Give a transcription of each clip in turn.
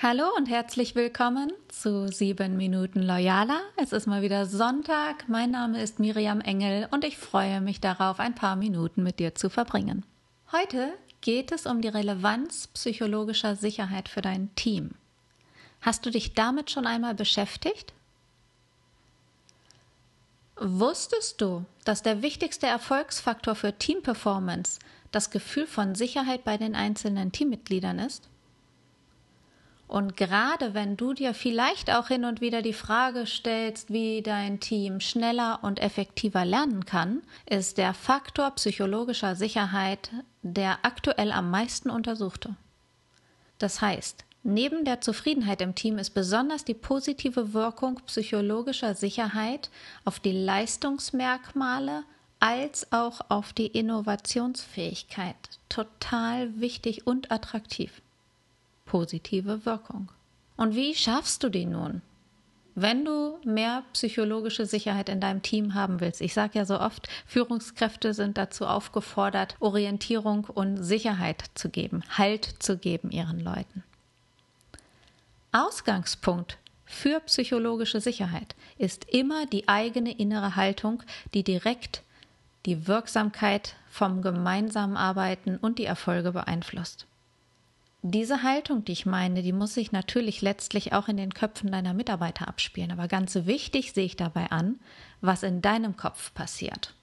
Hallo und herzlich willkommen zu 7 Minuten Loyaler. Es ist mal wieder Sonntag. Mein Name ist Miriam Engel und ich freue mich darauf, ein paar Minuten mit dir zu verbringen. Heute geht es um die Relevanz psychologischer Sicherheit für dein Team. Hast du dich damit schon einmal beschäftigt? Wusstest du, dass der wichtigste Erfolgsfaktor für Teamperformance das Gefühl von Sicherheit bei den einzelnen Teammitgliedern ist? Und gerade wenn du dir vielleicht auch hin und wieder die Frage stellst, wie dein Team schneller und effektiver lernen kann, ist der Faktor psychologischer Sicherheit der aktuell am meisten untersuchte. Das heißt, neben der Zufriedenheit im Team ist besonders die positive Wirkung psychologischer Sicherheit auf die Leistungsmerkmale als auch auf die Innovationsfähigkeit total wichtig und attraktiv positive Wirkung. Und wie schaffst du die nun? Wenn du mehr psychologische Sicherheit in deinem Team haben willst, ich sage ja so oft, Führungskräfte sind dazu aufgefordert, Orientierung und Sicherheit zu geben, Halt zu geben ihren Leuten. Ausgangspunkt für psychologische Sicherheit ist immer die eigene innere Haltung, die direkt die Wirksamkeit vom gemeinsamen Arbeiten und die Erfolge beeinflusst. Diese Haltung, die ich meine, die muss sich natürlich letztlich auch in den Köpfen deiner Mitarbeiter abspielen. Aber ganz wichtig sehe ich dabei an, was in deinem Kopf passiert.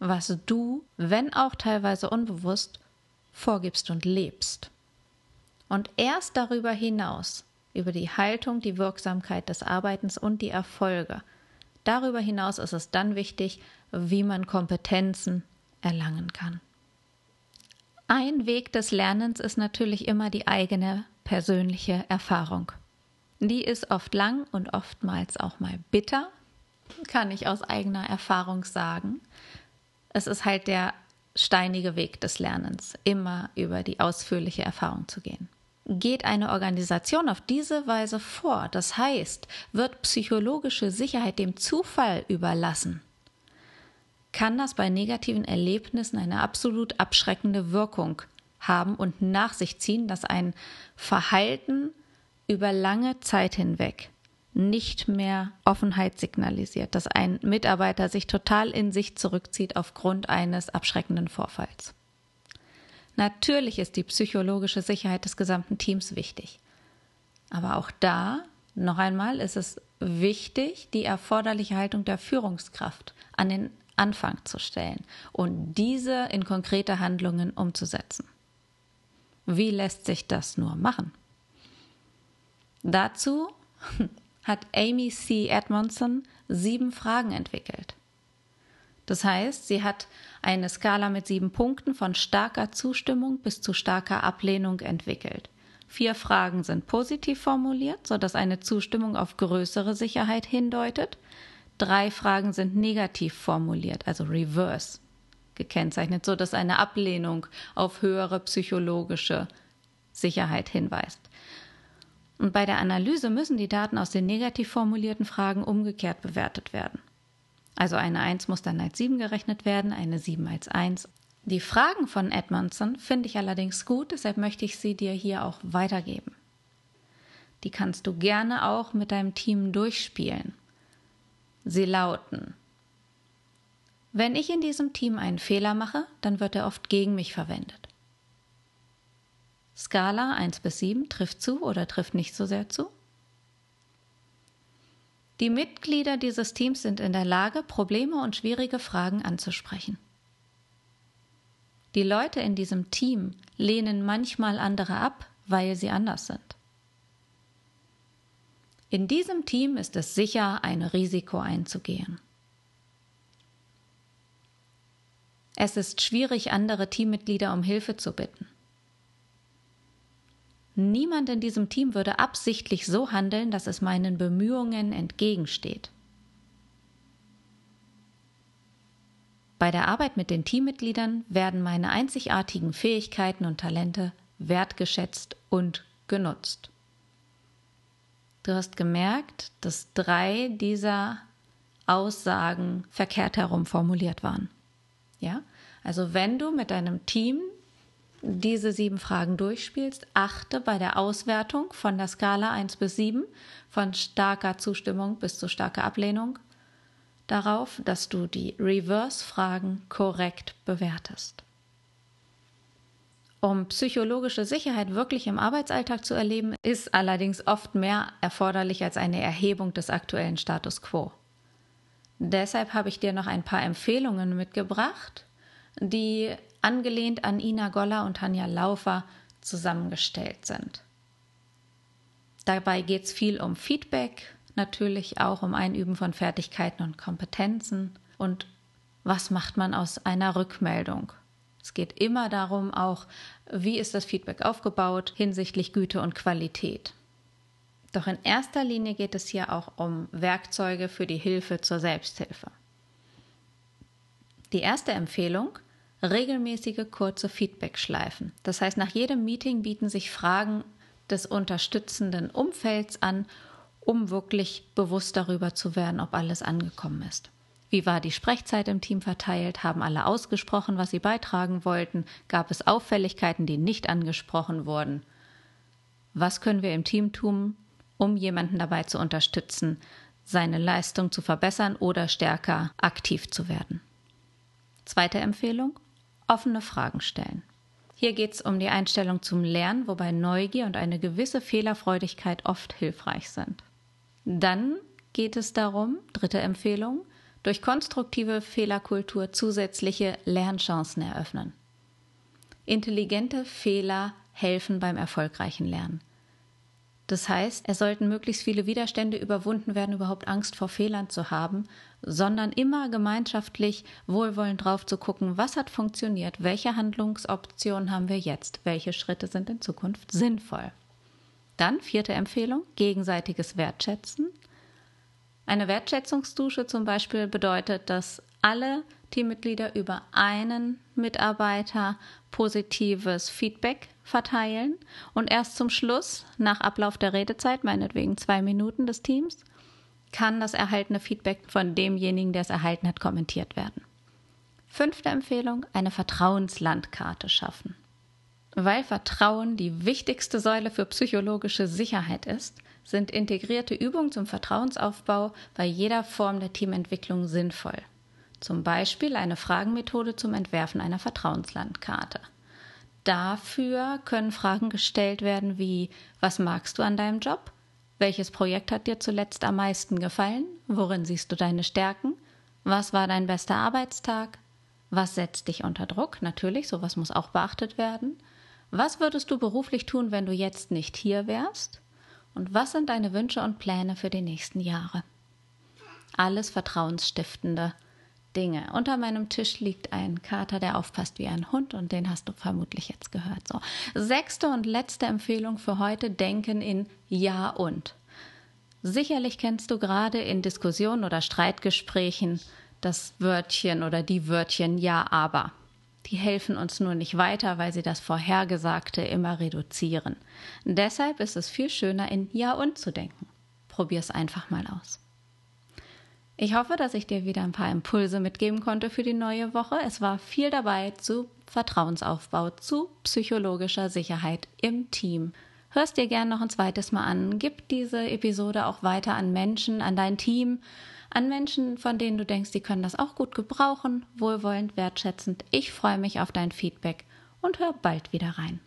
Was du, wenn auch teilweise unbewusst, vorgibst und lebst. Und erst darüber hinaus, über die Haltung, die Wirksamkeit des Arbeitens und die Erfolge, darüber hinaus ist es dann wichtig, wie man Kompetenzen erlangen kann. Ein Weg des Lernens ist natürlich immer die eigene persönliche Erfahrung. Die ist oft lang und oftmals auch mal bitter, kann ich aus eigener Erfahrung sagen. Es ist halt der steinige Weg des Lernens, immer über die ausführliche Erfahrung zu gehen. Geht eine Organisation auf diese Weise vor, das heißt, wird psychologische Sicherheit dem Zufall überlassen, kann das bei negativen Erlebnissen eine absolut abschreckende Wirkung haben und nach sich ziehen, dass ein Verhalten über lange Zeit hinweg nicht mehr Offenheit signalisiert, dass ein Mitarbeiter sich total in sich zurückzieht aufgrund eines abschreckenden Vorfalls. Natürlich ist die psychologische Sicherheit des gesamten Teams wichtig. Aber auch da, noch einmal, ist es wichtig, die erforderliche Haltung der Führungskraft an den Anfang zu stellen und diese in konkrete Handlungen umzusetzen. Wie lässt sich das nur machen? Dazu hat Amy C. Edmondson sieben Fragen entwickelt. Das heißt, sie hat eine Skala mit sieben Punkten von starker Zustimmung bis zu starker Ablehnung entwickelt. Vier Fragen sind positiv formuliert, sodass eine Zustimmung auf größere Sicherheit hindeutet. Drei Fragen sind negativ formuliert, also reverse gekennzeichnet, so dass eine Ablehnung auf höhere psychologische Sicherheit hinweist. Und bei der Analyse müssen die Daten aus den negativ formulierten Fragen umgekehrt bewertet werden. Also eine 1 muss dann als 7 gerechnet werden, eine 7 als 1. Die Fragen von Edmondson finde ich allerdings gut, deshalb möchte ich sie dir hier auch weitergeben. Die kannst du gerne auch mit deinem Team durchspielen. Sie lauten Wenn ich in diesem Team einen Fehler mache, dann wird er oft gegen mich verwendet. Skala 1 bis 7 trifft zu oder trifft nicht so sehr zu? Die Mitglieder dieses Teams sind in der Lage, Probleme und schwierige Fragen anzusprechen. Die Leute in diesem Team lehnen manchmal andere ab, weil sie anders sind. In diesem Team ist es sicher, ein Risiko einzugehen. Es ist schwierig, andere Teammitglieder um Hilfe zu bitten. Niemand in diesem Team würde absichtlich so handeln, dass es meinen Bemühungen entgegensteht. Bei der Arbeit mit den Teammitgliedern werden meine einzigartigen Fähigkeiten und Talente wertgeschätzt und genutzt. Du hast gemerkt, dass drei dieser Aussagen verkehrt herum formuliert waren. Ja? Also wenn du mit deinem Team diese sieben Fragen durchspielst, achte bei der Auswertung von der Skala 1 bis 7, von starker Zustimmung bis zu starker Ablehnung, darauf, dass du die Reverse-Fragen korrekt bewertest. Um psychologische Sicherheit wirklich im Arbeitsalltag zu erleben, ist allerdings oft mehr erforderlich als eine Erhebung des aktuellen Status quo. Deshalb habe ich dir noch ein paar Empfehlungen mitgebracht, die angelehnt an Ina Goller und Tanja Laufer zusammengestellt sind. Dabei geht es viel um Feedback, natürlich auch um Einüben von Fertigkeiten und Kompetenzen und was macht man aus einer Rückmeldung. Es geht immer darum, auch wie ist das Feedback aufgebaut hinsichtlich Güte und Qualität. Doch in erster Linie geht es hier auch um Werkzeuge für die Hilfe zur Selbsthilfe. Die erste Empfehlung, regelmäßige kurze Feedback-Schleifen. Das heißt, nach jedem Meeting bieten sich Fragen des unterstützenden Umfelds an, um wirklich bewusst darüber zu werden, ob alles angekommen ist. Wie war die Sprechzeit im Team verteilt? Haben alle ausgesprochen, was sie beitragen wollten? Gab es Auffälligkeiten, die nicht angesprochen wurden? Was können wir im Team tun, um jemanden dabei zu unterstützen, seine Leistung zu verbessern oder stärker aktiv zu werden? Zweite Empfehlung, offene Fragen stellen. Hier geht es um die Einstellung zum Lernen, wobei Neugier und eine gewisse Fehlerfreudigkeit oft hilfreich sind. Dann geht es darum, dritte Empfehlung, durch konstruktive Fehlerkultur zusätzliche Lernchancen eröffnen. Intelligente Fehler helfen beim erfolgreichen Lernen. Das heißt, es sollten möglichst viele Widerstände überwunden werden, überhaupt Angst vor Fehlern zu haben, sondern immer gemeinschaftlich wohlwollend drauf zu gucken, was hat funktioniert, welche Handlungsoptionen haben wir jetzt, welche Schritte sind in Zukunft sinnvoll. Dann vierte Empfehlung, gegenseitiges Wertschätzen. Eine Wertschätzungsdusche zum Beispiel bedeutet, dass alle Teammitglieder über einen Mitarbeiter positives Feedback verteilen und erst zum Schluss, nach Ablauf der Redezeit, meinetwegen zwei Minuten des Teams, kann das erhaltene Feedback von demjenigen, der es erhalten hat, kommentiert werden. Fünfte Empfehlung, eine Vertrauenslandkarte schaffen. Weil Vertrauen die wichtigste Säule für psychologische Sicherheit ist, sind integrierte Übungen zum Vertrauensaufbau bei jeder Form der Teamentwicklung sinnvoll. Zum Beispiel eine Fragenmethode zum Entwerfen einer Vertrauenslandkarte. Dafür können Fragen gestellt werden wie Was magst du an deinem Job? Welches Projekt hat dir zuletzt am meisten gefallen? Worin siehst du deine Stärken? Was war dein bester Arbeitstag? Was setzt dich unter Druck? Natürlich, sowas muss auch beachtet werden. Was würdest du beruflich tun, wenn du jetzt nicht hier wärst? Und was sind deine Wünsche und Pläne für die nächsten Jahre? Alles vertrauensstiftende Dinge. Unter meinem Tisch liegt ein Kater, der aufpasst wie ein Hund und den hast du vermutlich jetzt gehört. So. Sechste und letzte Empfehlung für heute: Denken in Ja und. Sicherlich kennst du gerade in Diskussionen oder Streitgesprächen das Wörtchen oder die Wörtchen Ja, aber. Die helfen uns nur nicht weiter, weil sie das Vorhergesagte immer reduzieren. Deshalb ist es viel schöner, in Ja und zu denken. Probier es einfach mal aus. Ich hoffe, dass ich dir wieder ein paar Impulse mitgeben konnte für die neue Woche. Es war viel dabei zu Vertrauensaufbau, zu psychologischer Sicherheit im Team. Hörst dir gern noch ein zweites Mal an. Gib diese Episode auch weiter an Menschen, an dein Team, an Menschen, von denen du denkst, die können das auch gut gebrauchen, wohlwollend, wertschätzend. Ich freue mich auf dein Feedback und hör bald wieder rein.